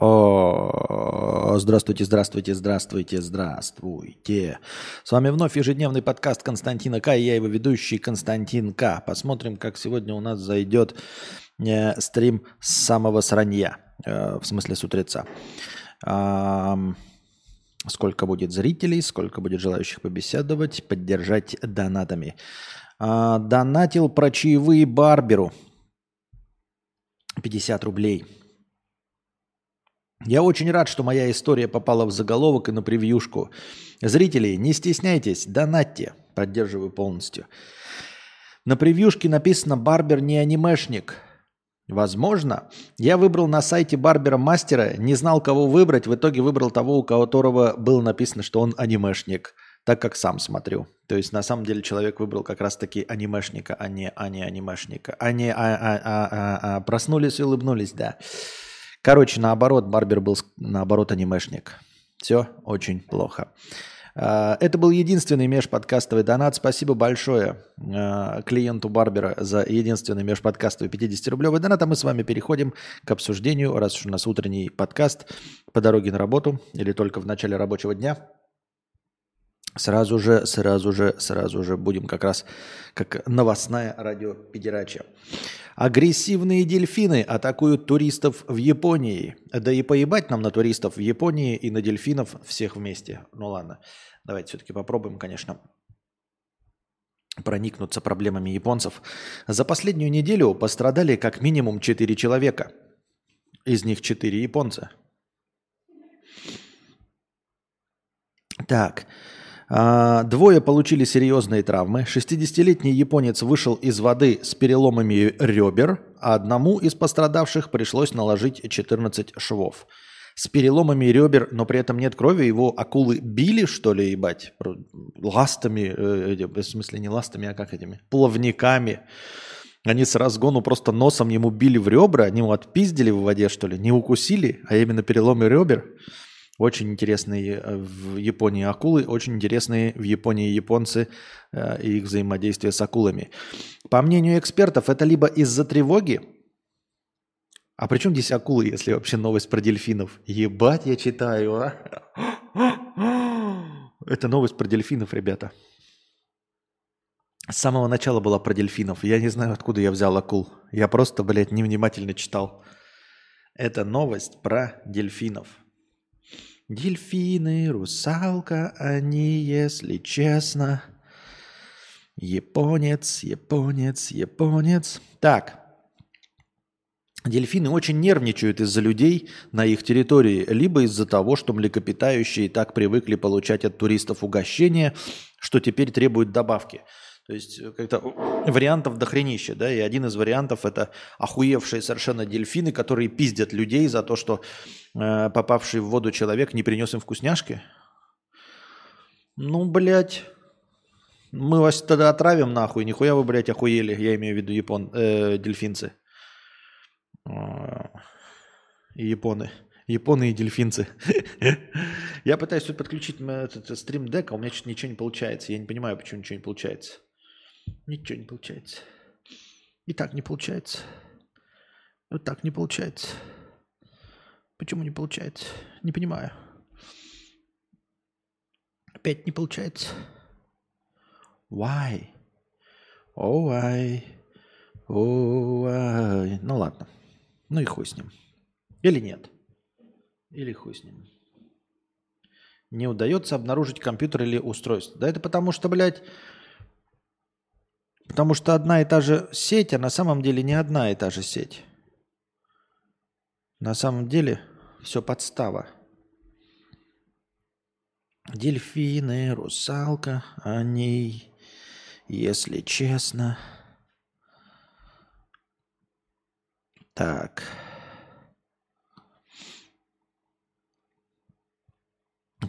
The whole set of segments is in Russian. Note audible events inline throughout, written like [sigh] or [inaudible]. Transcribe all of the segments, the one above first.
О, здравствуйте, здравствуйте, здравствуйте, здравствуйте. С вами вновь ежедневный подкаст Константина К. И я его ведущий Константин К. Посмотрим, как сегодня у нас зайдет э, стрим с самого сранья. Э, в смысле с утреца. Э, сколько будет зрителей, сколько будет желающих побеседовать, поддержать донатами. Э, донатил про чаевые Барберу. 50 рублей. Я очень рад, что моя история попала в заголовок и на превьюшку. Зрители, не стесняйтесь, донатьте. Поддерживаю полностью. На превьюшке написано «Барбер не анимешник». Возможно. Я выбрал на сайте Барбера мастера, не знал, кого выбрать, в итоге выбрал того, у которого было написано, что он анимешник, так как сам смотрю. То есть на самом деле человек выбрал как раз-таки анимешника, а не, а не анимешника. Они а, а, а, а, а, проснулись и улыбнулись, да. Короче, наоборот, Барбер был наоборот анимешник. Все очень плохо. А, это был единственный межподкастовый донат. Спасибо большое а, клиенту Барбера за единственный межподкастовый 50-рублевый донат. А мы с вами переходим к обсуждению, раз уж у нас утренний подкаст по дороге на работу или только в начале рабочего дня. Сразу же, сразу же, сразу же будем как раз как новостная радиопедерача. Агрессивные дельфины атакуют туристов в Японии. Да и поебать нам на туристов в Японии и на дельфинов всех вместе. Ну ладно, давайте все-таки попробуем, конечно, проникнуться проблемами японцев. За последнюю неделю пострадали как минимум 4 человека. Из них 4 японца. Так, двое получили серьезные травмы. 60-летний японец вышел из воды с переломами ребер, а одному из пострадавших пришлось наложить 14 швов. С переломами ребер, но при этом нет крови, его акулы били, что ли, ебать? Ластами, э, в смысле не ластами, а как этими? Плавниками. Они с разгону просто носом ему били в ребра, они его отпиздили в воде, что ли, не укусили, а именно переломы ребер. Очень интересные э, в Японии акулы, очень интересные в Японии японцы э, и их взаимодействие с акулами. По мнению экспертов, это либо из-за тревоги, а при чем здесь акулы, если вообще новость про дельфинов? Ебать, я читаю, а? Это новость про дельфинов, ребята. С самого начала была про дельфинов. Я не знаю, откуда я взял акул. Я просто, блядь, невнимательно читал. Это новость про дельфинов. Дельфины, русалка, они, если честно. Японец, японец, японец. Так. Дельфины очень нервничают из-за людей на их территории, либо из-за того, что млекопитающие так привыкли получать от туристов угощения, что теперь требуют добавки. То есть э, как-то вариантов дохренища, да, и один из вариантов это охуевшие совершенно дельфины, которые пиздят людей за то, что э, попавший в воду человек не принес им вкусняшки. Ну, блядь, мы вас тогда отравим нахуй, нихуя вы, блядь, охуели, я имею в виду япон, э, дельфинцы. И японы. Японы и дельфинцы. [laughs] Я пытаюсь тут подключить этот стрим дека, у меня что-то ничего не получается. Я не понимаю, почему ничего не получается. Ничего не получается. И так не получается. Вот так не получается. Почему не получается? Не понимаю. Опять не получается. Why? Oh, why? Oh, why? Ну ладно. Ну и хуй с ним. Или нет? Или хуй с ним. Не удается обнаружить компьютер или устройство. Да это потому что, блядь, Потому что одна и та же сеть, а на самом деле не одна и та же сеть. На самом деле все подстава. Дельфины, русалка, они, если честно. Так.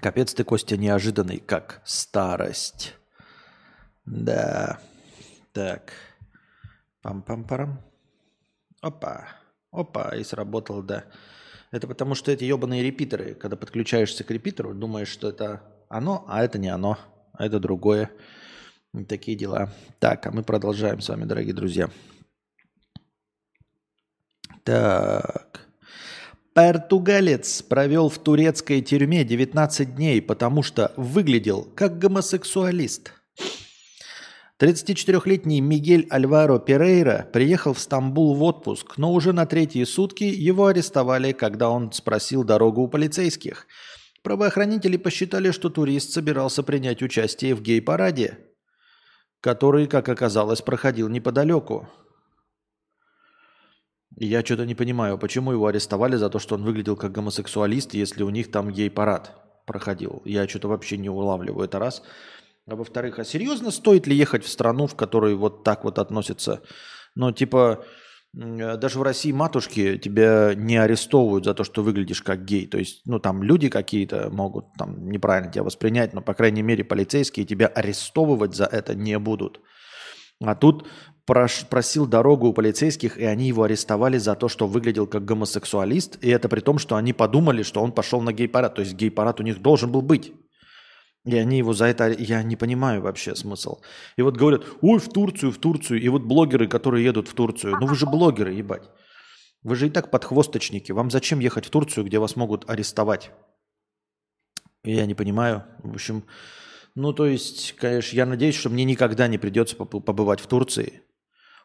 Капец ты, Костя, неожиданный, как старость. Да. Так. Пам-пам-парам. Опа. Опа, и сработал, да. Это потому, что эти ебаные репитеры, когда подключаешься к репитеру, думаешь, что это оно, а это не оно, а это другое. Такие дела. Так, а мы продолжаем с вами, дорогие друзья. Так. Португалец провел в турецкой тюрьме 19 дней, потому что выглядел как гомосексуалист. 34-летний Мигель Альваро Перейра приехал в Стамбул в отпуск, но уже на третьи сутки его арестовали, когда он спросил дорогу у полицейских. Правоохранители посчитали, что турист собирался принять участие в гей-параде, который, как оказалось, проходил неподалеку. Я что-то не понимаю, почему его арестовали за то, что он выглядел как гомосексуалист, если у них там гей-парад проходил. Я что-то вообще не улавливаю. Это раз. А во-вторых, а серьезно стоит ли ехать в страну, в которой вот так вот относятся? Ну, типа, даже в России матушки тебя не арестовывают за то, что выглядишь как гей. То есть, ну, там люди какие-то могут там неправильно тебя воспринять, но, по крайней мере, полицейские тебя арестовывать за это не будут. А тут просил дорогу у полицейских, и они его арестовали за то, что выглядел как гомосексуалист, и это при том, что они подумали, что он пошел на гей-парад. То есть гей-парад у них должен был быть. И они его за это... Я не понимаю вообще смысл. И вот говорят, ой, в Турцию, в Турцию. И вот блогеры, которые едут в Турцию. Ну вы же блогеры, ебать. Вы же и так подхвосточники. Вам зачем ехать в Турцию, где вас могут арестовать? Я не понимаю. В общем, ну то есть, конечно, я надеюсь, что мне никогда не придется побывать в Турции.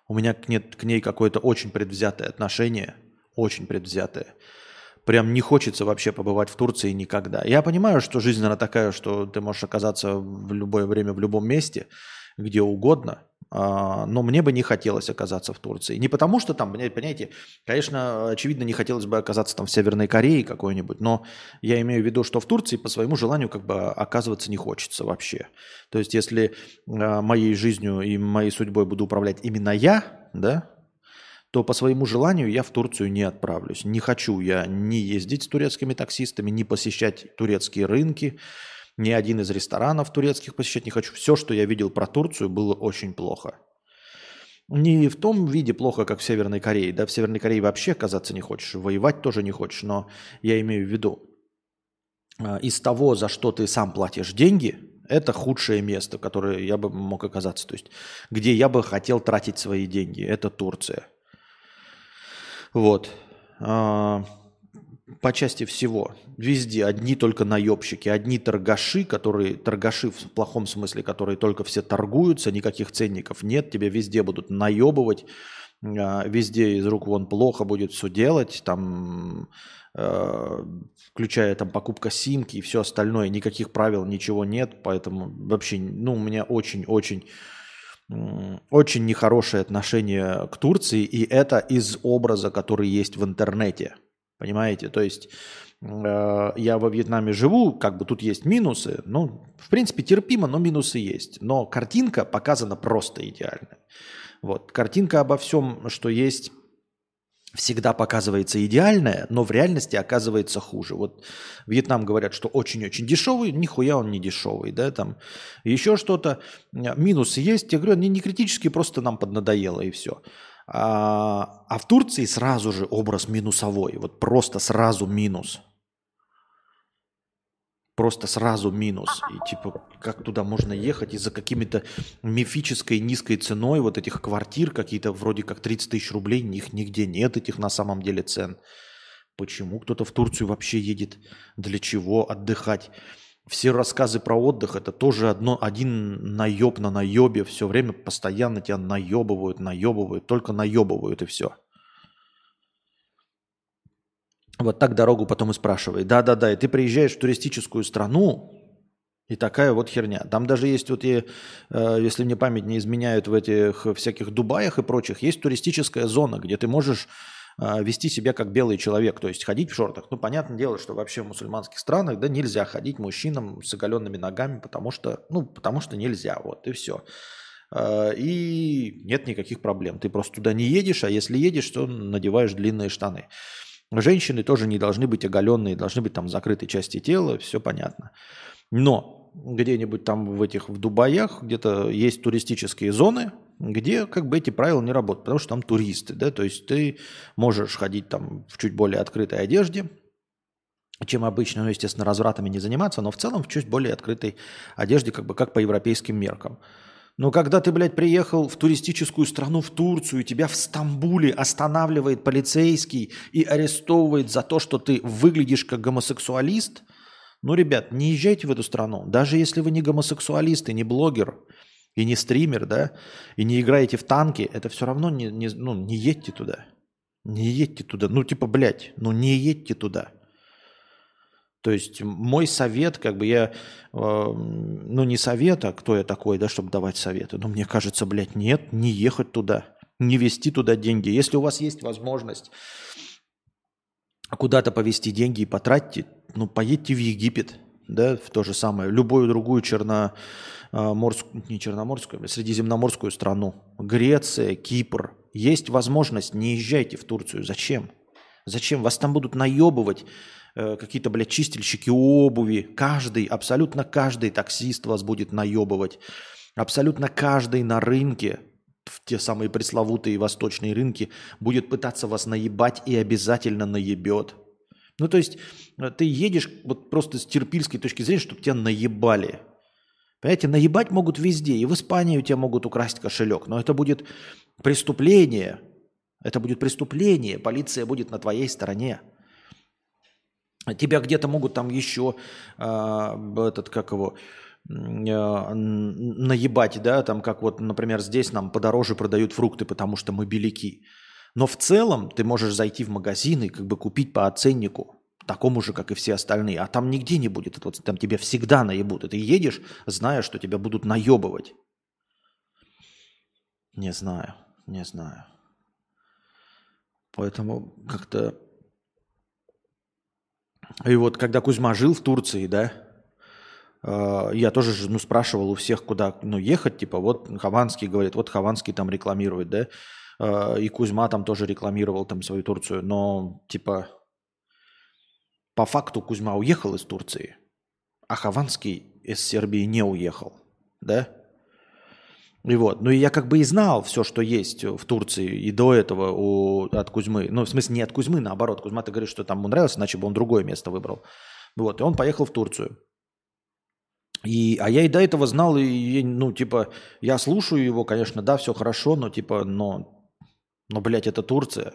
У меня нет к ней какое-то очень предвзятое отношение. Очень предвзятое прям не хочется вообще побывать в Турции никогда. Я понимаю, что жизнь она такая, что ты можешь оказаться в любое время в любом месте, где угодно, а, но мне бы не хотелось оказаться в Турции. Не потому, что там, понимаете, конечно, очевидно, не хотелось бы оказаться там в Северной Корее какой-нибудь, но я имею в виду, что в Турции по своему желанию как бы оказываться не хочется вообще. То есть если а, моей жизнью и моей судьбой буду управлять именно я, да, то по своему желанию я в Турцию не отправлюсь. Не хочу я ни ездить с турецкими таксистами, ни посещать турецкие рынки, ни один из ресторанов турецких посещать не хочу. Все, что я видел про Турцию, было очень плохо. Не в том виде плохо, как в Северной Корее. Да, в Северной Корее вообще оказаться не хочешь, воевать тоже не хочешь. Но я имею в виду, а, из того, за что ты сам платишь деньги, это худшее место, которое я бы мог оказаться. То есть, где я бы хотел тратить свои деньги. Это Турция. Вот. А, по части всего. Везде одни только наебщики, одни торгаши, которые, торгаши в плохом смысле, которые только все торгуются, никаких ценников нет, тебя везде будут наебывать, а, везде из рук вон плохо будет все делать, там, а, включая там покупка симки и все остальное, никаких правил, ничего нет, поэтому вообще, ну, у меня очень-очень очень нехорошее отношение к Турции, и это из образа, который есть в интернете. Понимаете? То есть э, я во Вьетнаме живу, как бы тут есть минусы, ну, в принципе, терпимо, но минусы есть. Но картинка показана просто идеально. Вот, картинка обо всем, что есть всегда показывается идеальное, но в реальности оказывается хуже. Вот Вьетнам говорят, что очень-очень дешевый, нихуя он не дешевый, да, там еще что-то. Минусы есть, я говорю, они не критические, просто нам поднадоело и все. А, а в Турции сразу же образ минусовой, вот просто сразу минус – просто сразу минус. И типа, как туда можно ехать? И за какими-то мифической низкой ценой вот этих квартир, какие-то вроде как 30 тысяч рублей, них нигде нет этих на самом деле цен. Почему кто-то в Турцию вообще едет? Для чего отдыхать? Все рассказы про отдых это тоже одно, один наеб на наебе. Все время постоянно тебя наебывают, наебывают, только наебывают и все. Вот так дорогу потом и спрашивает. Да-да-да, и ты приезжаешь в туристическую страну, и такая вот херня. Там даже есть вот, и, э, если мне память не изменяют в этих всяких Дубаях и прочих, есть туристическая зона, где ты можешь э, вести себя как белый человек, то есть ходить в шортах. Ну, понятное дело, что вообще в мусульманских странах да, нельзя ходить мужчинам с оголенными ногами, потому что, ну, потому что нельзя, вот, и все. Э, и нет никаких проблем. Ты просто туда не едешь, а если едешь, то надеваешь длинные штаны. Женщины тоже не должны быть оголенные, должны быть там закрытые части тела, все понятно. Но где-нибудь там в этих в Дубаях где-то есть туристические зоны, где как бы эти правила не работают, потому что там туристы, да, то есть ты можешь ходить там в чуть более открытой одежде, чем обычно, ну, естественно, развратами не заниматься, но в целом в чуть более открытой одежде, как бы как по европейским меркам. Но когда ты, блядь, приехал в туристическую страну, в Турцию, тебя в Стамбуле останавливает полицейский и арестовывает за то, что ты выглядишь как гомосексуалист, ну, ребят, не езжайте в эту страну. Даже если вы не гомосексуалист и не блогер, и не стример, да, и не играете в танки, это все равно не, не, ну, не едьте туда. Не едьте туда. Ну, типа, блядь, ну не едьте туда. То есть мой совет, как бы я, э, ну не совет, а кто я такой, да, чтобы давать советы. Но мне кажется, блядь, нет, не ехать туда, не вести туда деньги. Если у вас есть возможность куда-то повести деньги и потратьте, ну поедьте в Египет, да, в то же самое, любую другую черноморскую, не черноморскую, а средиземноморскую страну, Греция, Кипр. Есть возможность, не езжайте в Турцию. Зачем? Зачем? Вас там будут наебывать какие-то, блядь, чистильщики обуви. Каждый, абсолютно каждый таксист вас будет наебывать. Абсолютно каждый на рынке, в те самые пресловутые восточные рынки, будет пытаться вас наебать и обязательно наебет. Ну, то есть, э, ты едешь вот просто с терпильской точки зрения, чтобы тебя наебали. Понимаете, наебать могут везде. И в Испании у тебя могут украсть кошелек. Но это будет преступление. Это будет преступление. Полиция будет на твоей стороне. Тебя где-то могут там еще э, этот, как его, э, наебать, да, там как вот, например, здесь нам подороже продают фрукты, потому что мы беляки. Но в целом ты можешь зайти в магазин и как бы купить по оценнику, такому же, как и все остальные. А там нигде не будет. Вот, там тебя всегда наебут. И ты едешь, зная, что тебя будут наебывать. Не знаю, не знаю. Поэтому как-то и вот когда Кузьма жил в Турции, да, э, я тоже ну, спрашивал у всех, куда ну, ехать, типа, вот Хованский говорит, вот Хованский там рекламирует, да, э, и Кузьма там тоже рекламировал там свою Турцию, но, типа, по факту Кузьма уехал из Турции, а Хованский из Сербии не уехал, да, и вот. Ну и я как бы и знал все, что есть в Турции и до этого у, от Кузьмы. Ну, в смысле, не от Кузьмы, наоборот. Кузьма, ты говоришь, что там ему нравилось, иначе бы он другое место выбрал. Вот. И он поехал в Турцию. И, а я и до этого знал, и, ну, типа, я слушаю его, конечно, да, все хорошо, но, типа, но, но, блядь, это Турция.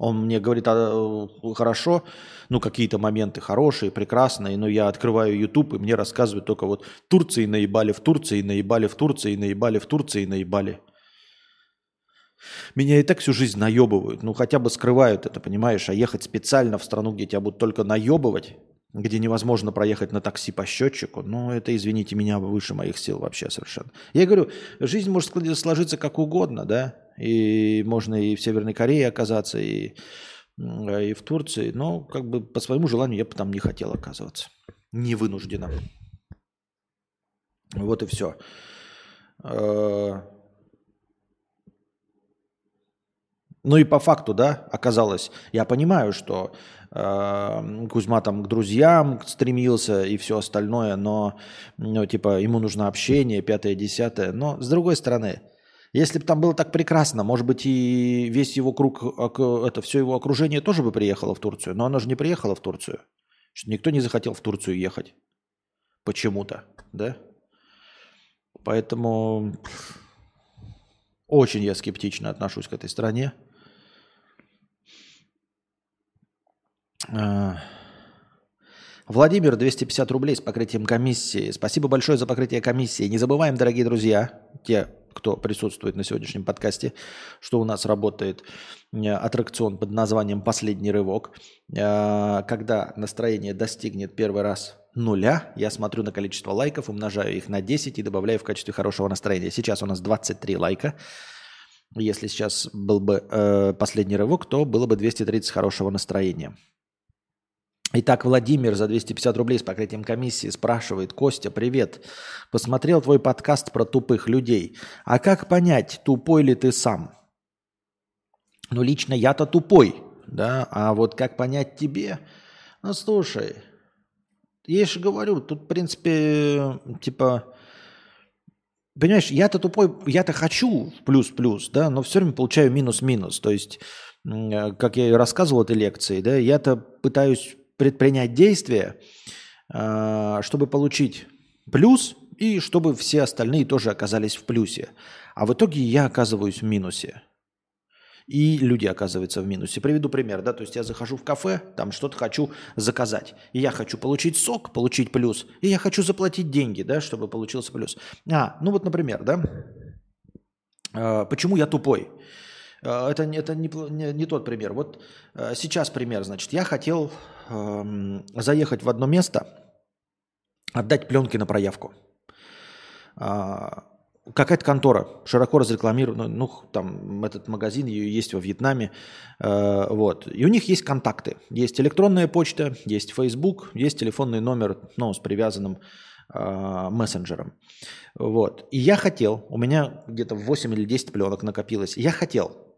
Он мне говорит, а, э, хорошо, ну какие-то моменты хорошие, прекрасные, но я открываю YouTube, и мне рассказывают только вот Турции наебали в Турции, наебали в Турции, наебали в Турции, наебали. Меня и так всю жизнь наебывают, ну хотя бы скрывают это, понимаешь, а ехать специально в страну, где тебя будут только наебывать, где невозможно проехать на такси по счетчику, ну это, извините меня, выше моих сил вообще совершенно. Я говорю, жизнь может сложиться как угодно, да, и можно и в Северной Корее оказаться, и, и в Турции. Но как бы по своему желанию я бы там не хотел оказываться. Не вынужденно. Вот и все. Э, ну и по факту, да, оказалось, я понимаю, что э, Кузьма там к друзьям стремился и все остальное, но, ну, типа, ему нужно общение, пятое, десятое. Но, с другой стороны, если бы там было так прекрасно, может быть, и весь его круг, это все его окружение тоже бы приехало в Турцию. Но оно же не приехало в Турцию. Что никто не захотел в Турцию ехать. Почему-то, да? Поэтому очень я скептично отношусь к этой стране. А, Владимир, 250 рублей с покрытием комиссии. Спасибо большое за покрытие комиссии. Не забываем, дорогие друзья, те, кто присутствует на сегодняшнем подкасте, что у нас работает э, аттракцион под названием «Последний рывок». Э, когда настроение достигнет первый раз нуля, я смотрю на количество лайков, умножаю их на 10 и добавляю в качестве хорошего настроения. Сейчас у нас 23 лайка. Если сейчас был бы э, последний рывок, то было бы 230 хорошего настроения. Итак, Владимир за 250 рублей с покрытием комиссии спрашивает, Костя, привет, посмотрел твой подкаст про тупых людей. А как понять, тупой ли ты сам? Ну, лично я-то тупой, да, а вот как понять тебе? Ну, слушай, я же говорю, тут, в принципе, типа, понимаешь, я-то тупой, я-то хочу плюс-плюс, да, но все время получаю минус-минус. То есть, э, как я и рассказывал этой лекции, да, я-то пытаюсь предпринять действия, а, чтобы получить плюс и чтобы все остальные тоже оказались в плюсе. А в итоге я оказываюсь в минусе. И люди оказываются в минусе. Приведу пример, да, то есть я захожу в кафе, там что-то хочу заказать. И я хочу получить сок, получить плюс, и я хочу заплатить деньги, да, чтобы получился плюс. А, ну вот, например, да, а, почему я тупой? А, это, это не, не, не тот пример. Вот а, сейчас пример, значит, я хотел э, заехать в одно место, отдать пленки на проявку какая-то контора широко разрекламирована, ну, там этот магазин ее есть во Вьетнаме, э, вот. И у них есть контакты. Есть электронная почта, есть Facebook, есть телефонный номер, ну, с привязанным э, мессенджером. Вот. И я хотел, у меня где-то 8 или 10 пленок накопилось, я хотел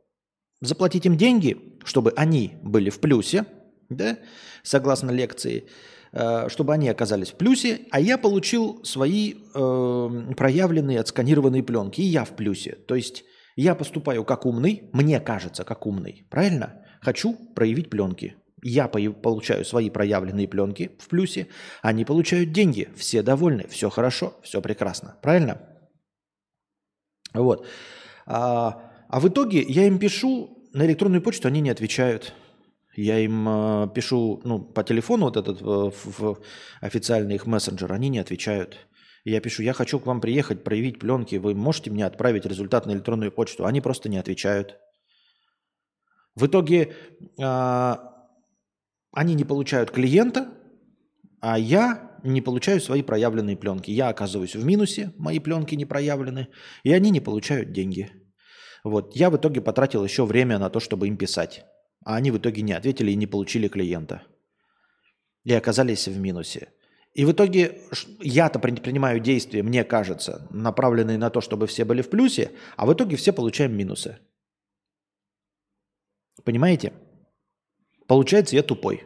заплатить им деньги, чтобы они были в плюсе, да, согласно лекции, Э, чтобы они оказались в плюсе, а я получил свои э, проявленные, отсканированные пленки, и я в плюсе. То есть я поступаю как умный, мне кажется, как умный, правильно? Хочу проявить пленки. Я получаю свои проявленные пленки в плюсе, они получают деньги, все довольны, все хорошо, все прекрасно, правильно? Вот. А, а в итоге я им пишу на электронную почту, они не отвечают. Я им э, пишу ну, по телефону вот этот в, в официальный их мессенджер, они не отвечают. Я пишу, я хочу к вам приехать, проявить пленки, вы можете мне отправить результат на электронную почту? Они просто не отвечают. В итоге э, они не получают клиента, а я не получаю свои проявленные пленки. Я оказываюсь в минусе, мои пленки не проявлены, и они не получают деньги. Вот. Я в итоге потратил еще время на то, чтобы им писать. А они в итоге не ответили и не получили клиента. И оказались в минусе. И в итоге я-то принимаю действия, мне кажется, направленные на то, чтобы все были в плюсе, а в итоге все получаем минусы. Понимаете? Получается, я тупой.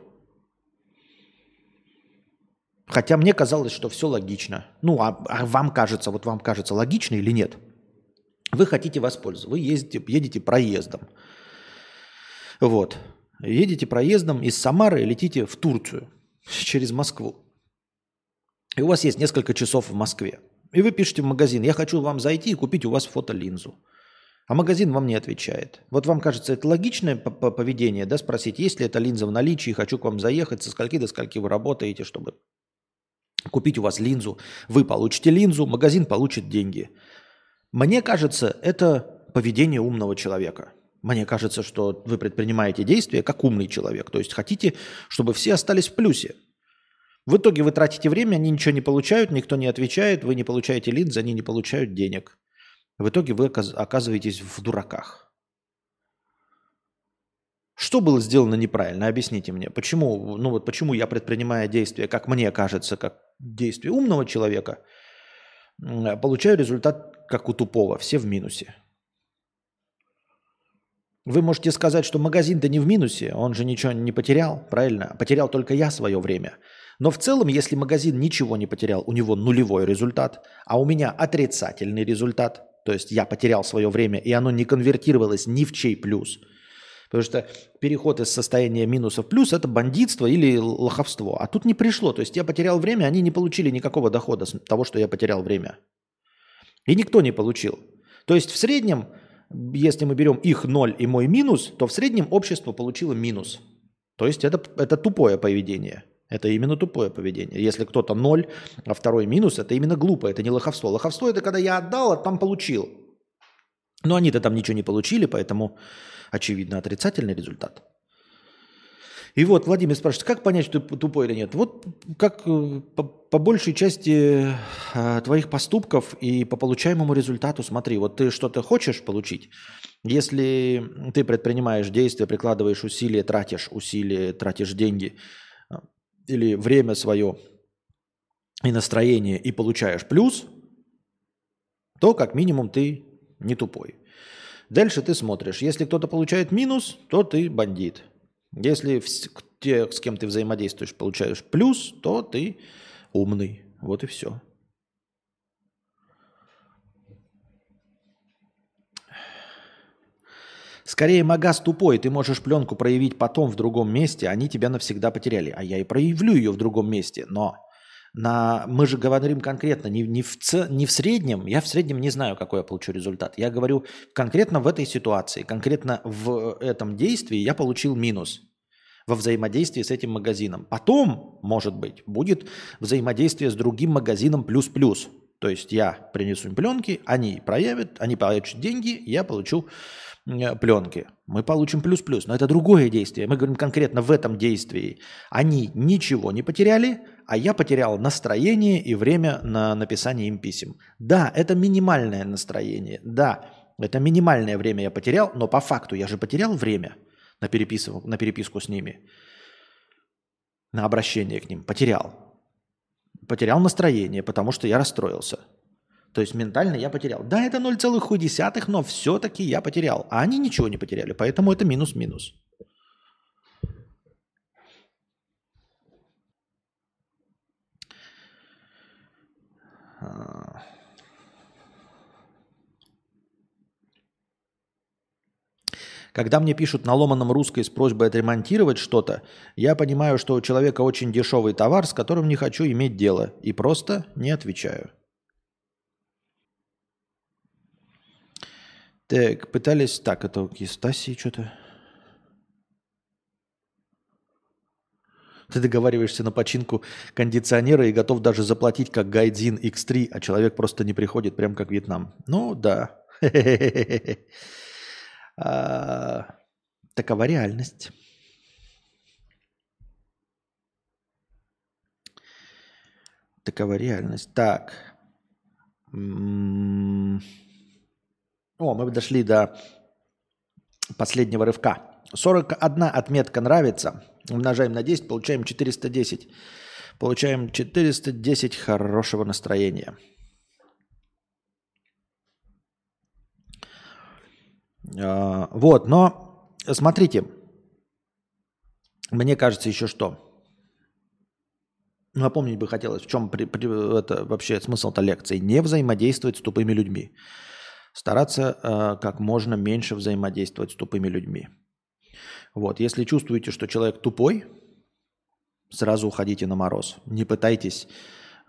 Хотя мне казалось, что все логично. Ну, а, а вам кажется, вот вам кажется логично или нет? Вы хотите воспользоваться, вы ездите, едете проездом. Вот. Едете проездом из Самары летите в Турцию [laughs] через Москву. И у вас есть несколько часов в Москве. И вы пишете в магазин, я хочу вам зайти и купить у вас фотолинзу. А магазин вам не отвечает. Вот вам кажется, это логичное поведение, да, спросить, есть ли эта линза в наличии, хочу к вам заехать, со скольки до скольки вы работаете, чтобы купить у вас линзу. Вы получите линзу, магазин получит деньги. Мне кажется, это поведение умного человека. Мне кажется, что вы предпринимаете действия как умный человек. То есть хотите, чтобы все остались в плюсе. В итоге вы тратите время, они ничего не получают, никто не отвечает, вы не получаете линзы, они не получают денег. В итоге вы оказываетесь в дураках. Что было сделано неправильно? Объясните мне. Почему, ну вот почему я предпринимая действия, как мне кажется, как действие умного человека, получаю результат как у тупого, все в минусе. Вы можете сказать, что магазин-то не в минусе, он же ничего не потерял, правильно? Потерял только я свое время. Но в целом, если магазин ничего не потерял, у него нулевой результат, а у меня отрицательный результат, то есть я потерял свое время, и оно не конвертировалось ни в чей плюс. Потому что переход из состояния минуса в плюс – это бандитство или лоховство. А тут не пришло. То есть я потерял время, они не получили никакого дохода с того, что я потерял время. И никто не получил. То есть в среднем если мы берем их ноль и мой минус, то в среднем общество получило минус. То есть это, это тупое поведение. Это именно тупое поведение. Если кто-то ноль, а второй минус, это именно глупо, это не лоховство. Лоховство это когда я отдал, а там получил. Но они-то там ничего не получили, поэтому очевидно отрицательный результат. И вот Владимир спрашивает, как понять, что ты тупой или нет? Вот как э, по, по большей части э, твоих поступков и по получаемому результату смотри, вот ты что-то хочешь получить, если ты предпринимаешь действия, прикладываешь усилия, тратишь усилия, тратишь деньги э, или время свое и настроение и получаешь плюс, то как минимум ты не тупой. Дальше ты смотришь, если кто-то получает минус, то ты бандит. Если те, с кем ты взаимодействуешь, получаешь плюс, то ты умный. Вот и все. Скорее, Магаз тупой, ты можешь пленку проявить потом в другом месте, они тебя навсегда потеряли. А я и проявлю ее в другом месте, но На, мы же говорим конкретно не, не, в, ц, не в среднем, я в среднем не знаю, какой я получу результат. Я говорю конкретно в этой ситуации, конкретно в этом действии я получил минус во взаимодействии с этим магазином. Потом, может быть, будет взаимодействие с другим магазином плюс-плюс. То есть я принесу им пленки, они проявят, они получат деньги, я получу пленки. Мы получим плюс-плюс. Но это другое действие. Мы говорим конкретно в этом действии. Они ничего не потеряли, а я потерял настроение и время на написание им писем. Да, это минимальное настроение. Да, это минимальное время я потерял, но по факту я же потерял время на, переписку, на переписку с ними, на обращение к ним. Потерял. Потерял настроение, потому что я расстроился. То есть ментально я потерял. Да, это 0,1, но все-таки я потерял. А они ничего не потеряли, поэтому это минус-минус. Когда мне пишут на ломаном русской с просьбой отремонтировать что-то, я понимаю, что у человека очень дешевый товар, с которым не хочу иметь дело, и просто не отвечаю. Так, пытались... Так, это у Стасии что-то... Ты договариваешься на починку кондиционера и готов даже заплатить как Гайдзин X3, а человек просто не приходит, прям как Вьетнам. Ну да. [laughs] А, такова реальность. Такова реальность. Так. О, мы дошли до последнего рывка. 41 отметка нравится. Умножаем на 10, получаем 410. Получаем 410 хорошего настроения. А, вот, но смотрите, мне кажется еще что. Напомнить бы хотелось, в чем при, при, это вообще смысл-то лекции. Не взаимодействовать с тупыми людьми. Стараться э, как можно меньше взаимодействовать с тупыми людьми. Вот, если чувствуете, что человек тупой, сразу уходите на мороз. Не пытайтесь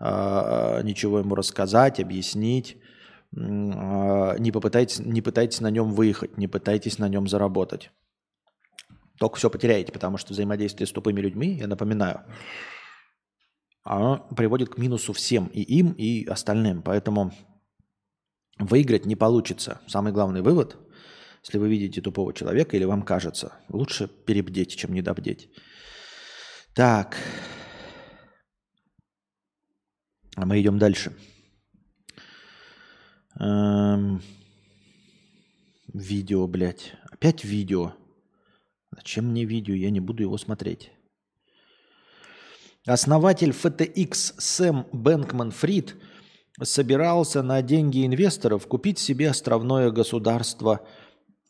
э, ничего ему рассказать, объяснить. А, не, попытайтесь, не пытайтесь на нем выехать, не пытайтесь на нем заработать. Только все потеряете, потому что взаимодействие с тупыми людьми, я напоминаю, оно приводит к минусу всем, и им, и остальным. Поэтому выиграть не получится. Самый главный вывод, если вы видите тупого человека или вам кажется, лучше перебдеть, чем недобдеть. Так. А мы идем дальше. Эм, видео, блядь. Опять видео. Зачем мне видео? Я не буду его смотреть. Основатель FTX Сэм Бэнкман Фрид собирался на деньги инвесторов купить себе островное государство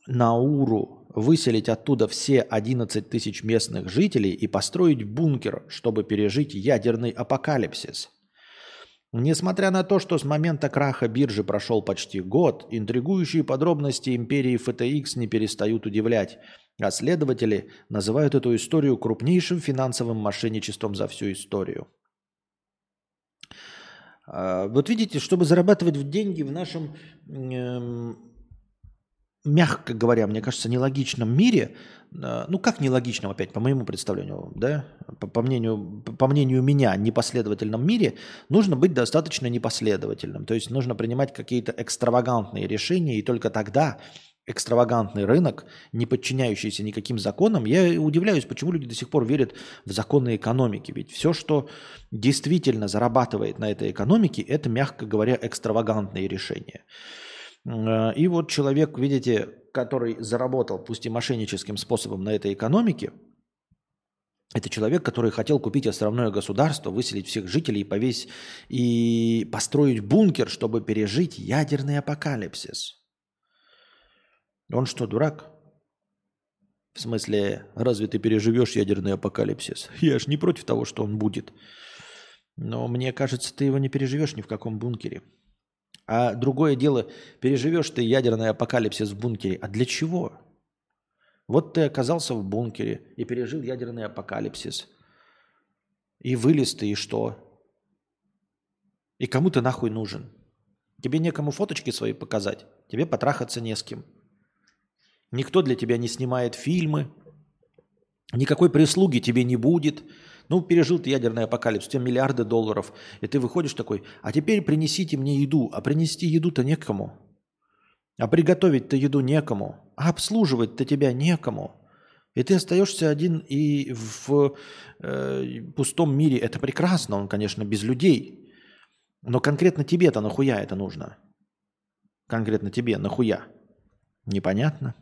Науру, выселить оттуда все 11 тысяч местных жителей и построить бункер, чтобы пережить ядерный апокалипсис – Несмотря на то, что с момента краха биржи прошел почти год, интригующие подробности империи FTX не перестают удивлять, а следователи называют эту историю крупнейшим финансовым мошенничеством за всю историю. А, вот видите, чтобы зарабатывать деньги в нашем эм, мягко говоря, мне кажется, нелогичном мире, э, ну как нелогичном опять, по моему представлению, да, по, по, мнению, по мнению меня, непоследовательном мире, нужно быть достаточно непоследовательным. То есть нужно принимать какие-то экстравагантные решения, и только тогда экстравагантный рынок, не подчиняющийся никаким законам. Я удивляюсь, почему люди до сих пор верят в законы экономики. Ведь все, что действительно зарабатывает на этой экономике, это, мягко говоря, экстравагантные решения. Э, и вот человек, видите, который заработал, пусть и мошенническим способом на этой экономике, это человек, который хотел купить островное государство, выселить всех жителей и повесить и построить бункер, чтобы пережить ядерный апокалипсис. Он что, дурак? В смысле, разве ты переживешь ядерный апокалипсис? Я ж не против того, что он будет. Но мне кажется, ты его не переживешь ни в каком бункере. А другое дело, переживешь ты ядерный апокалипсис в бункере. А для чего? Вот ты оказался в бункере и пережил ядерный апокалипсис. И вылез ты, и что? И кому ты нахуй нужен? Тебе некому фоточки свои показать, тебе потрахаться не с кем. Никто для тебя не снимает фильмы, никакой прислуги тебе не будет. Ну, пережил ты ядерный апокалипсис, у тебя миллиарды долларов, и ты выходишь такой, а теперь принесите мне еду, а принести еду-то некому. А приготовить-то еду некому, а обслуживать-то тебя некому. И ты остаешься один и в э, пустом мире. Это прекрасно, он, конечно, без людей. Но конкретно тебе-то нахуя это нужно? Конкретно тебе нахуя? Непонятно.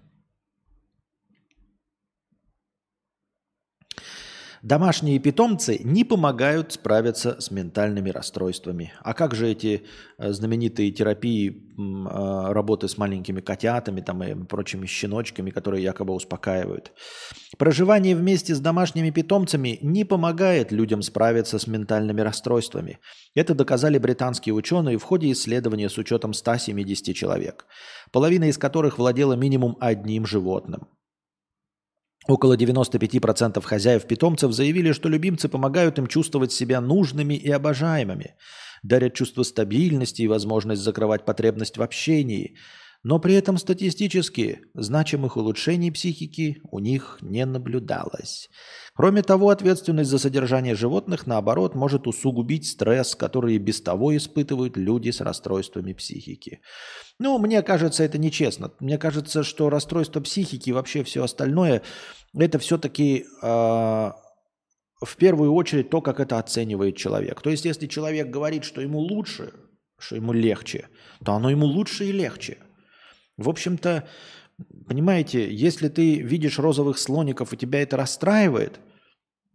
Домашние питомцы не помогают справиться с ментальными расстройствами. А как же эти э, знаменитые терапии э, работы с маленькими котятами там, и прочими щеночками, которые якобы успокаивают? Проживание вместе с домашними питомцами не помогает людям справиться с ментальными расстройствами. Это доказали британские ученые в ходе исследования с учетом 170 человек, половина из которых владела минимум одним животным. Около 95% хозяев-питомцев заявили, что любимцы помогают им чувствовать себя нужными и обожаемыми, дарят чувство стабильности и возможность закрывать потребность в общении, но при этом статистически значимых улучшений психики у них не наблюдалось. Кроме того, ответственность за содержание животных, наоборот, может усугубить стресс, который без того испытывают люди с расстройствами психики. Ну, мне кажется, это нечестно. Мне кажется, что расстройство психики и вообще все остальное, это все-таки э, а, в первую очередь то, как это оценивает человек. То есть, если человек говорит, что ему лучше, что ему легче, то оно ему лучше и легче. В общем-то, понимаете, если ты видишь розовых слоников и тебя это расстраивает,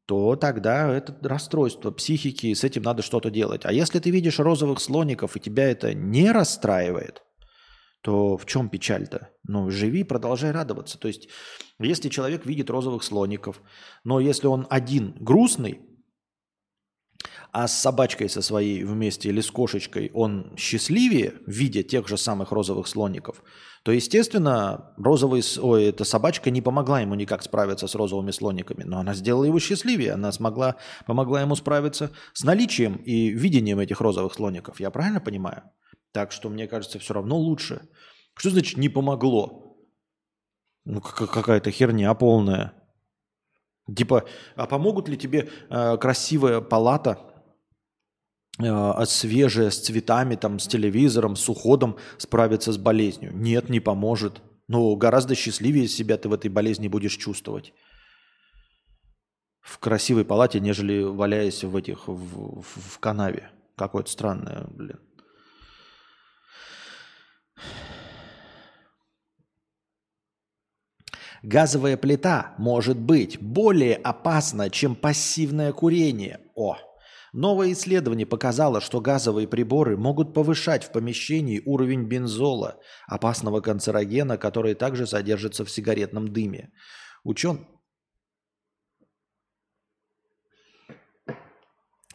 то тогда это расстройство психики, с этим надо что-то делать. А если ты видишь розовых слоников и тебя это не расстраивает, то в чем печаль-то? Ну, живи, продолжай радоваться. То есть, если человек видит розовых слоников, но если он один грустный, а с собачкой со своей вместе или с кошечкой он счастливее, видя тех же самых розовых слоников, то, естественно, розовый, ой, эта собачка не помогла ему никак справиться с розовыми слониками, но она сделала его счастливее, она смогла, помогла ему справиться с наличием и видением этих розовых слоников. Я правильно понимаю? Так что, мне кажется, все равно лучше. Что значит не помогло? Ну, какая-то херня полная. Типа, а помогут ли тебе э, красивая палата э, свежая, с цветами, там, с телевизором, с уходом справиться с болезнью. Нет, не поможет. Но гораздо счастливее себя ты в этой болезни будешь чувствовать. В красивой палате, нежели валяясь в этих, в, в, в канаве. Какое-то странное, блин. Газовая плита может быть более опасна, чем пассивное курение. О! Новое исследование показало, что газовые приборы могут повышать в помещении уровень бензола, опасного канцерогена, который также содержится в сигаретном дыме. Учен...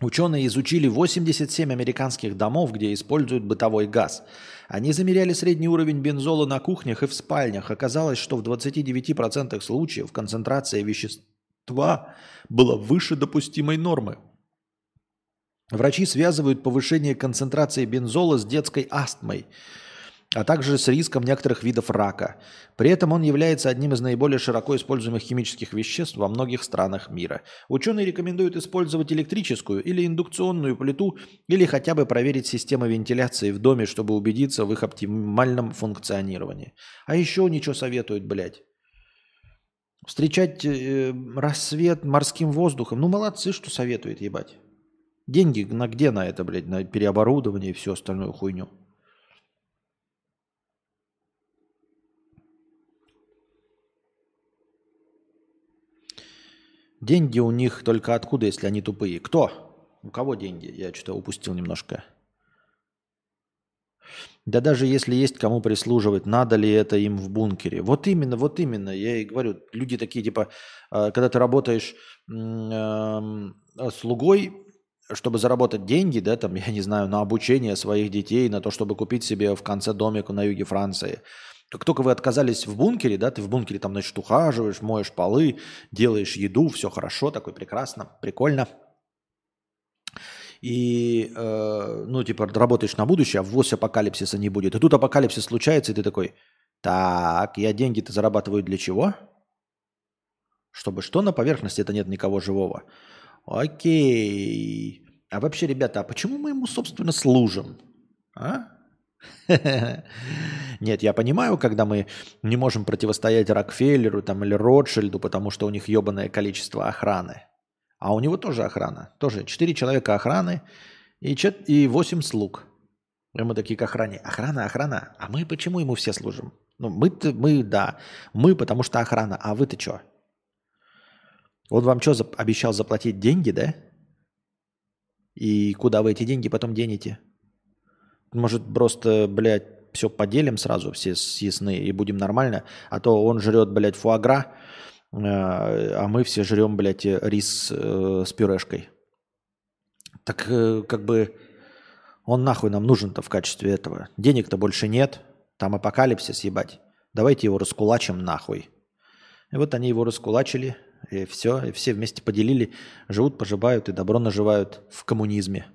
Ученые изучили 87 американских домов, где используют бытовой газ. Они замеряли средний уровень бензола на кухнях и в спальнях. Оказалось, что в 29% случаев концентрация вещества была выше допустимой нормы. Врачи связывают повышение концентрации бензола с детской астмой, а также с риском некоторых видов рака. При этом он является одним из наиболее широко используемых химических веществ во многих странах мира. Ученые рекомендуют использовать электрическую или индукционную плиту или хотя бы проверить систему вентиляции в доме, чтобы убедиться в их оптимальном функционировании. А еще ничего советуют, блядь. Встречать э, рассвет морским воздухом. Ну, молодцы, что советуют, ебать. Деньги на где на это, блядь, на переоборудование и всю остальную хуйню. Деньги у них только откуда, если они тупые? Кто? У кого деньги? Я что-то упустил немножко. Да даже если есть кому прислуживать, надо ли это им в бункере? Вот именно, вот именно. Я и говорю, люди такие, типа, э, когда ты работаешь э, слугой, чтобы заработать деньги, да, там, [laughs] я не знаю, на обучение своих детей, на то, чтобы купить себе в конце домик на юге Франции. Как только вы отказались в бункере, да, ты в бункере там, значит, ухаживаешь, моешь полы, делаешь еду, все хорошо, такой прекрасно, прикольно. и, э, ну, типа, работаешь на будущее, а ввоз апокалипсиса не будет. И тут апокалипсис случается, и ты такой, так, я деньги-то зарабатываю для чего? Чтобы что на поверхности это нет никого живого. Окей. А вообще, ребята, а почему мы ему, собственно, служим? А? [laughs] Нет, я понимаю, когда мы не можем противостоять Рокфеллеру там, или Ротшильду, потому что у них ебаное количество охраны. А у него тоже охрана. Тоже 4 человека охраны и, 4, и 8 слуг. И мы такие к охране. Охрана, охрана. А мы почему ему все служим? Ну, мы, мы да. Мы, потому что охрана. А вы-то что? Он вам что, обещал заплатить деньги, да? И куда вы эти деньги потом денете? Может, просто, блядь, все поделим сразу, все съестные, и будем нормально? А то он жрет, блядь, фуагра, э, а мы все жрем, блядь, рис э, с пюрешкой. Так э, как бы он нахуй нам нужен-то в качестве этого? Денег-то больше нет, там апокалипсис, ебать. Давайте его раскулачим нахуй. И вот они его раскулачили, и все, и все вместе поделили, живут, поживают и добро наживают в коммунизме.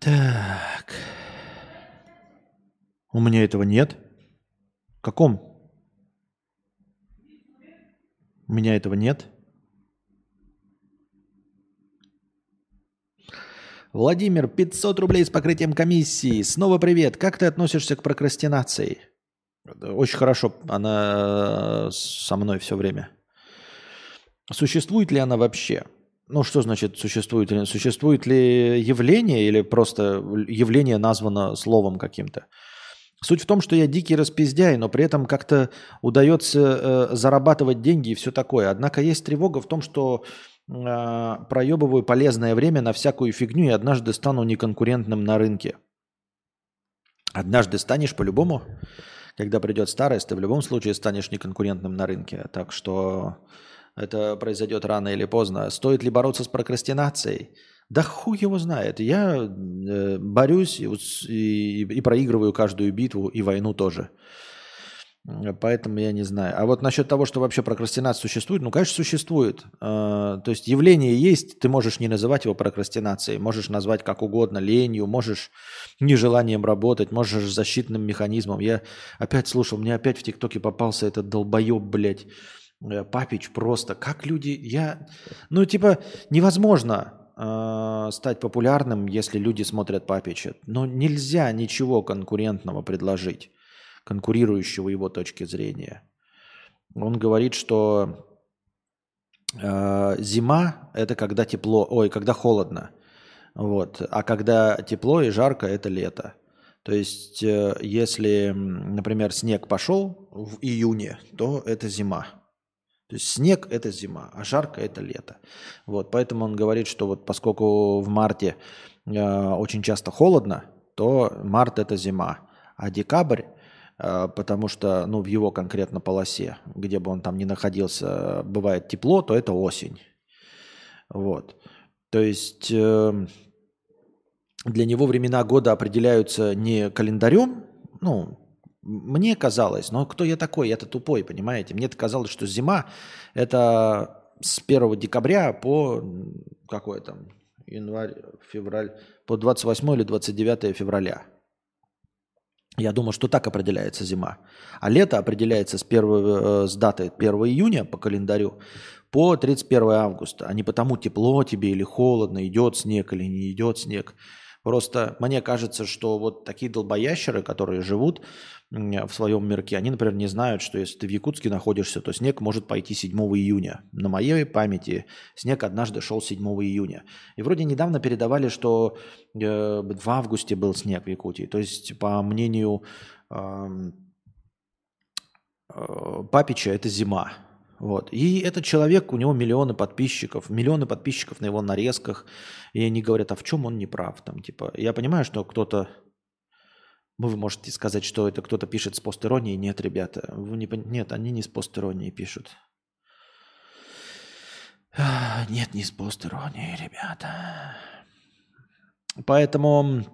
Так. У меня этого нет. В каком? У меня этого нет. Владимир, 500 рублей с покрытием комиссии. Снова привет. Как ты относишься к прокрастинации? Очень хорошо. Она со мной все время. Существует ли она вообще? Ну, что значит существует ли? Существует ли явление или просто явление названо словом каким-то? Суть в том, что я дикий распиздяй, но при этом как-то удается э, зарабатывать деньги и все такое. Однако есть тревога в том, что э, проебываю полезное время на всякую фигню и однажды стану неконкурентным на рынке. Однажды станешь по-любому, когда придет старость, ты в любом случае станешь неконкурентным на рынке. Так что это произойдет рано или поздно. Стоит ли бороться с прокрастинацией? Да хуй его знает. Я э, борюсь и, и, и проигрываю каждую битву и войну тоже. Поэтому я не знаю. А вот насчет того, что вообще прокрастинация существует, ну, конечно, существует. Э, то есть явление есть, ты можешь не называть его прокрастинацией, можешь назвать как угодно, ленью, можешь нежеланием работать, можешь защитным механизмом. Я опять слушал, мне опять в ТикТоке попался этот долбоеб, блядь, э, Папич просто. Как люди... Я... Ну, типа, невозможно э, стать популярным, если люди смотрят Папича. Но нельзя ничего конкурентного предложить, конкурирующего его точки зрения. Он говорит, что э, зима – это когда тепло, ой, когда холодно. Вот. А когда тепло и жарко – это лето. То есть, э, если, например, снег пошел в июне, то это зима. То есть снег – это зима, а жарко – это лето. Вот, поэтому он говорит, что вот поскольку в марте э, очень часто холодно, то март – это зима, а декабрь, э, потому что ну, в его конкретно полосе, где бы он там ни находился, бывает тепло, то это осень. Вот. То есть э, для него времена года определяются не календарем, ну, мне казалось, но кто я такой? Я-то тупой, понимаете? Мне казалось, что зима – это с 1 декабря по какой там, январь, февраль, по 28 или 29 февраля. Я думал, что так определяется зима. А лето определяется с, 1, э, с даты 1 июня по календарю по 31 августа. А не потому тепло тебе или холодно, идет снег или не идет снег. Просто мне кажется, что вот такие долбоящеры, которые живут в своем мирке, они, например, не знают, что если ты в Якутске находишься, то снег может пойти 7 июня. На моей памяти снег однажды шел 7 июня. И вроде недавно передавали, что э, в августе был снег в Якутии. То есть, по мнению э, Папича, это зима. Вот. И этот человек, у него миллионы подписчиков, миллионы подписчиков на его нарезках, и они говорят, а в чем он не прав? Там, типа, я понимаю, что кто-то, вы можете сказать, что это кто-то пишет с постеронией. Нет, ребята, вы не, нет, они не с постеронией пишут. Нет, не с постеронией, ребята. Поэтому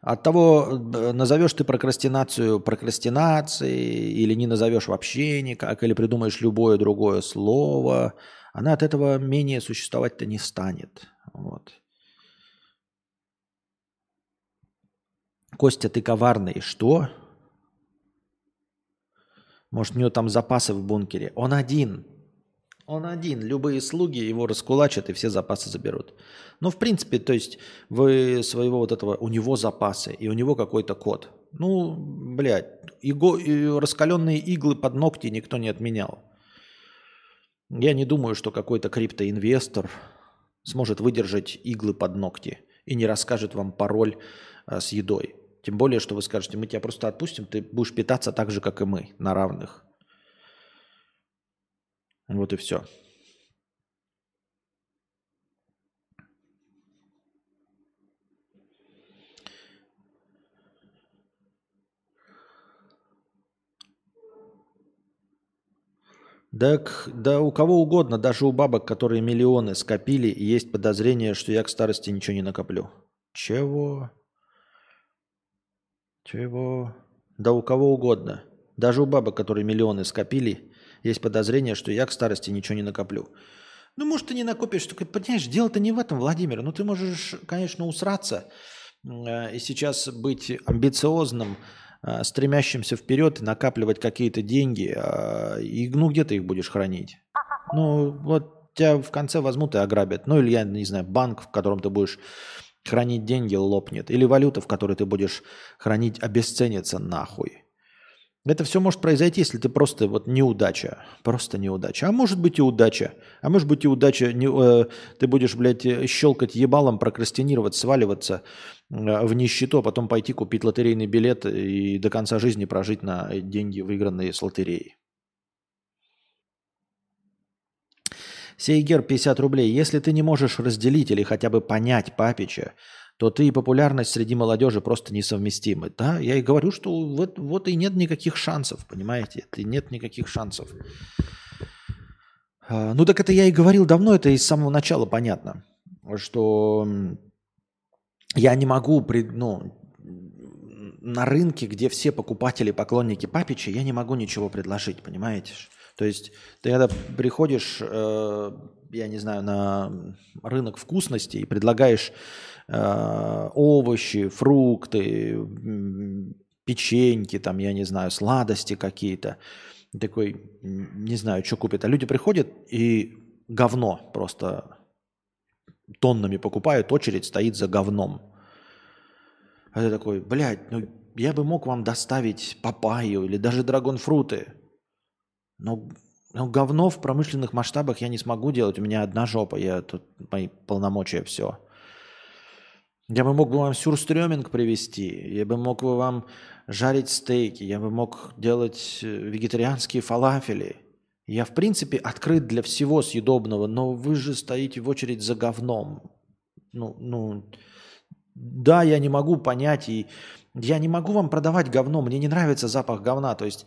от того, э, назовешь ты прокрастинацию прокрастинацией или не назовешь вообще никак, или придумаешь любое другое слово, она от этого менее существовать-то не станет. Вот. Костя, ты коварный. Что? Может, у него там запасы в бункере? Он один. Он один. Любые слуги его раскулачат и все запасы заберут. Ну, в принципе, то есть вы своего вот этого, у него запасы, и у него какой-то код. Ну, блядь, иго, раскаленные иглы под ногти никто не отменял. Я не думаю, что какой-то криптоинвестор сможет выдержать иглы под ногти и не расскажет вам пароль а, с едой. Тем более, что вы скажете, мы тебя просто отпустим, ты будешь питаться так же, как и мы, на равных. Вот и все. Так, да у кого угодно, даже у бабок, которые миллионы скопили, есть подозрение, что я к старости ничего не накоплю. Чего? Чего? Да у кого угодно. Даже у бабок, которые миллионы скопили, есть подозрение, что я к старости ничего не накоплю. Ну, может, ты не накопишь, только, понимаешь, дело-то не в этом, Владимир. Ну, ты можешь, конечно, усраться э, и сейчас быть амбициозным, э, стремящимся вперед и накапливать какие-то деньги. Э, и, ну, где ты их будешь хранить? Ну, вот тебя в конце возьмут и ограбят. Ну, или, я не знаю, банк, в котором ты будешь хранить деньги, лопнет. Или валюта, в которой ты будешь хранить, обесценится нахуй. Это все может произойти, если ты просто вот неудача. Просто неудача. А может быть и удача. А может быть и удача. Не, э, ты будешь, блядь, щелкать ебалом, прокрастинировать, сваливаться э, в нищету, а потом пойти купить лотерейный билет и до конца жизни прожить на деньги, выигранные с лотереи. Сейгер 50 рублей. Если ты не можешь разделить или хотя бы понять папича, то ты и популярность среди молодежи просто несовместимы. Да, я и говорю, что вот, вот и нет никаких шансов, понимаете? Это нет никаких шансов. А, ну так это я и говорил давно, это и с самого начала понятно, что я не могу, ну, на рынке, где все покупатели, поклонники Папича, я не могу ничего предложить, понимаете? То есть ты когда приходишь, э, я не знаю, на рынок вкусностей и предлагаешь овощи, фрукты, печеньки, там, я не знаю, сладости какие-то. Такой, не знаю, что купит. А люди приходят и говно просто тоннами покупают, очередь стоит за говном. А ты такой, блядь, ну я бы мог вам доставить папайю или даже драгонфруты. Но, но говно в промышленных масштабах я не смогу делать. У меня одна жопа, я тут мои полномочия все. Я бы мог бы вам сюрстрёминг привезти, я бы мог бы вам жарить стейки, я бы мог делать э, вегетарианские фалафели. Я, в принципе, открыт для всего съедобного, но вы же стоите в очередь за говном. Ну, ну, да, я не могу понять, и я не могу вам продавать говно, мне не нравится запах говна, то есть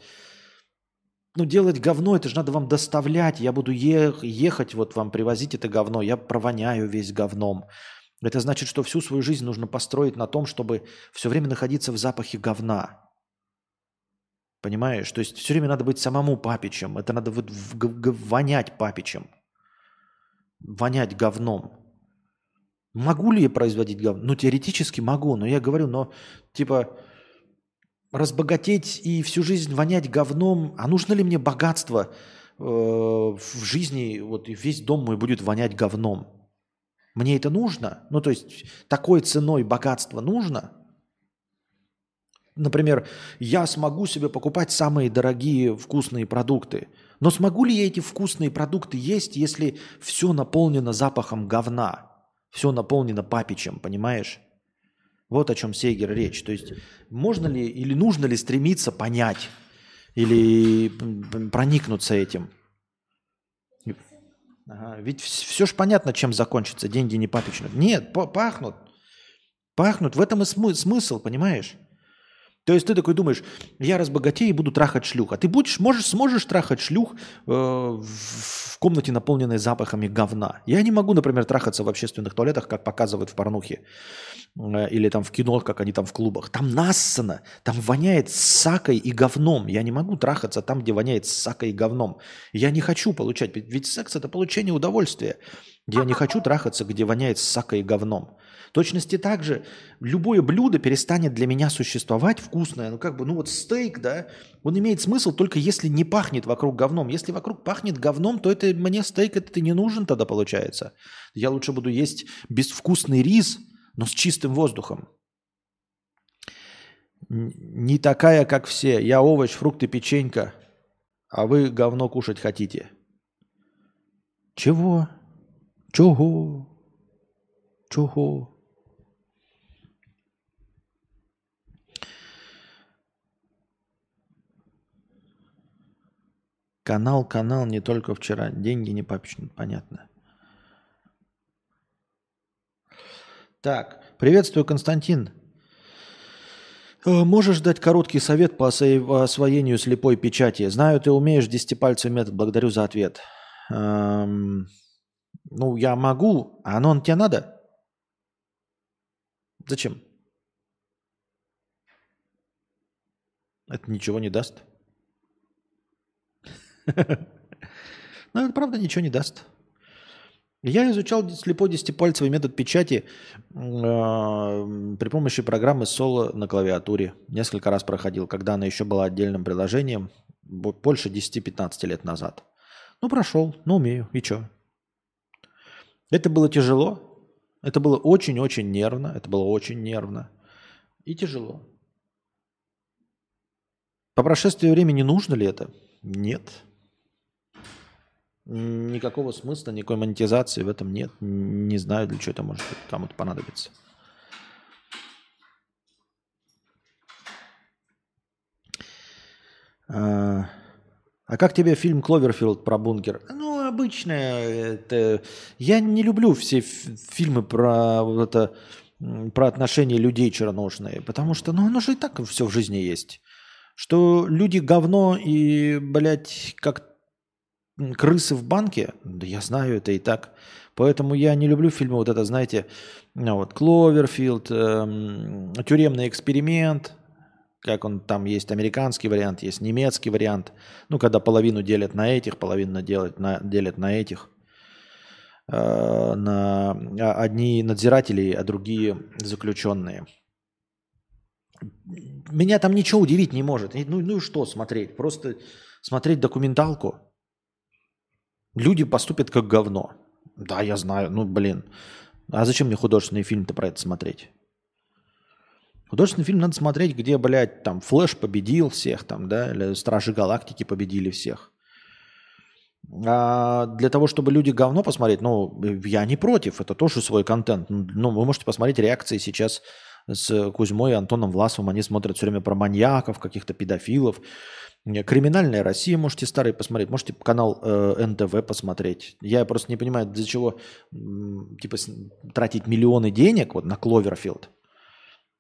ну, делать говно, это же надо вам доставлять. Я буду ехать, вот вам привозить это говно. Я провоняю весь говном. Это значит, что всю свою жизнь нужно построить на том, чтобы все время находиться в запахе говна. Понимаешь? То есть все время надо быть самому папичем. Это надо вот вонять папичем. Вонять говном. Могу ли я производить говно? Ну, теоретически могу, но я говорю, но типа разбогатеть и всю жизнь вонять говном, а нужно ли мне богатство э, в жизни, вот и весь дом мой будет вонять говном? Мне это нужно? Ну, то есть такой ценой богатство нужно? Например, я смогу себе покупать самые дорогие вкусные продукты. Но смогу ли я эти вкусные продукты есть, если все наполнено запахом говна? Все наполнено папичем, понимаешь? Вот о чем Сейгер речь. То есть можно ли или нужно ли стремиться понять или проникнуться этим? Ага, ведь все же понятно, чем закончится. Деньги не папичнут. Нет, пахнут. Пахнут. В этом и смы- смысл, понимаешь? То есть ты такой думаешь, я разбогатею и буду трахать шлюх. А ты будешь, можешь, сможешь трахать шлюх э, в комнате, наполненной запахами говна. Я не могу, например, трахаться в общественных туалетах, как показывают в порнухе. Э, или там в кино, как они там в клубах. Там нассано, там воняет сакой и говном. Я не могу трахаться там, где воняет сакой и говном. Я не хочу получать, ведь секс это получение удовольствия. Я не хочу трахаться, где воняет сакой и говном точности так же любое блюдо перестанет для меня существовать вкусное. Ну как бы, ну вот стейк, да, он имеет смысл только если не пахнет вокруг говном. Если вокруг пахнет говном, то это мне стейк это не нужен тогда получается. Я лучше буду есть безвкусный рис, но с чистым воздухом. Не такая, как все. Я овощ, фрукты, печенька, а вы говно кушать хотите. Чего? Чего? Чего? Канал, канал, не только вчера. Деньги не папичны, понятно. Так, приветствую, Константин. Э, можешь дать короткий совет по освоению слепой печати? Знаю, ты умеешь десятипальцевый метод. Благодарю за ответ. Эм, ну, я могу. А оно тебе надо? Зачем? Это ничего не даст. [laughs] Но это правда ничего не даст. Я изучал слепой десятипальцевый метод печати э, при помощи программы Solo на клавиатуре. Несколько раз проходил, когда она еще была отдельным приложением, больше 10-15 лет назад. Ну, прошел, ну, умею, и что? Это было тяжело, это было очень-очень нервно, это было очень нервно и тяжело. По прошествии времени нужно ли это? Нет. Никакого смысла, никакой монетизации в этом нет. Не знаю, для чего это может кому-то понадобиться. А, а как тебе фильм Кловерфилд про бункер? Ну, обычное. Это... Я не люблю все фильмы про вот это про отношения людей черношные, потому что, ну, оно же и так все в жизни есть. Что люди говно и, блядь, как крысы в банке, да я знаю это и так. Поэтому я не люблю фильмы вот это, знаете, ну вот Кловерфилд, эм, тюремный эксперимент, как он там есть американский вариант, есть немецкий вариант. Ну, когда половину делят на этих, половину делят на, делят на этих. Э, на а, одни надзиратели, а другие заключенные. Меня там ничего удивить не может. Ну, ну и что смотреть? Просто смотреть документалку – Люди поступят как говно. Да, я знаю. Ну, блин. А зачем мне художественный фильм-то про это смотреть? Художественный фильм надо смотреть, где, блядь, там Флэш победил всех, там, да, или Стражи Галактики победили всех. А для того, чтобы люди говно посмотреть, ну, я не против, это тоже свой контент. Ну, вы можете посмотреть реакции сейчас с Кузьмой и Антоном Власовым. Они смотрят все время про маньяков, каких-то педофилов. Криминальная Россия можете старый посмотреть, можете канал э, НТВ посмотреть. Я просто не понимаю, для чего типа тратить миллионы денег вот на Кловерфилд,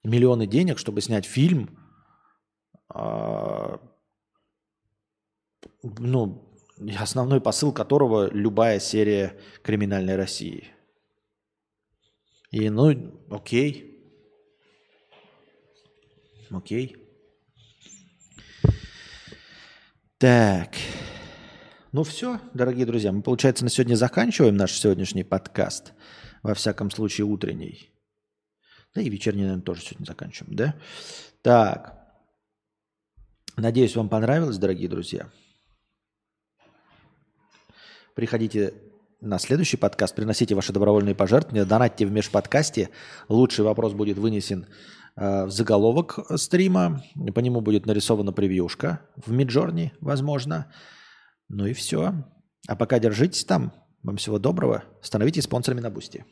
миллионы денег, чтобы снять фильм, э, ну основной посыл которого любая серия Криминальной России. И ну окей, окей. Так. Ну все, дорогие друзья, мы, получается, на сегодня заканчиваем наш сегодняшний подкаст. Во всяком случае, утренний. Да и вечерний, наверное, тоже сегодня заканчиваем, да? Так. Надеюсь, вам понравилось, дорогие друзья. Приходите на следующий подкаст, приносите ваши добровольные пожертвования, донатьте в межподкасте. Лучший вопрос будет вынесен в заголовок стрима. По нему будет нарисована превьюшка в Midjourney, возможно. Ну и все. А пока держитесь там. Вам всего доброго. Становитесь спонсорами на Boosty.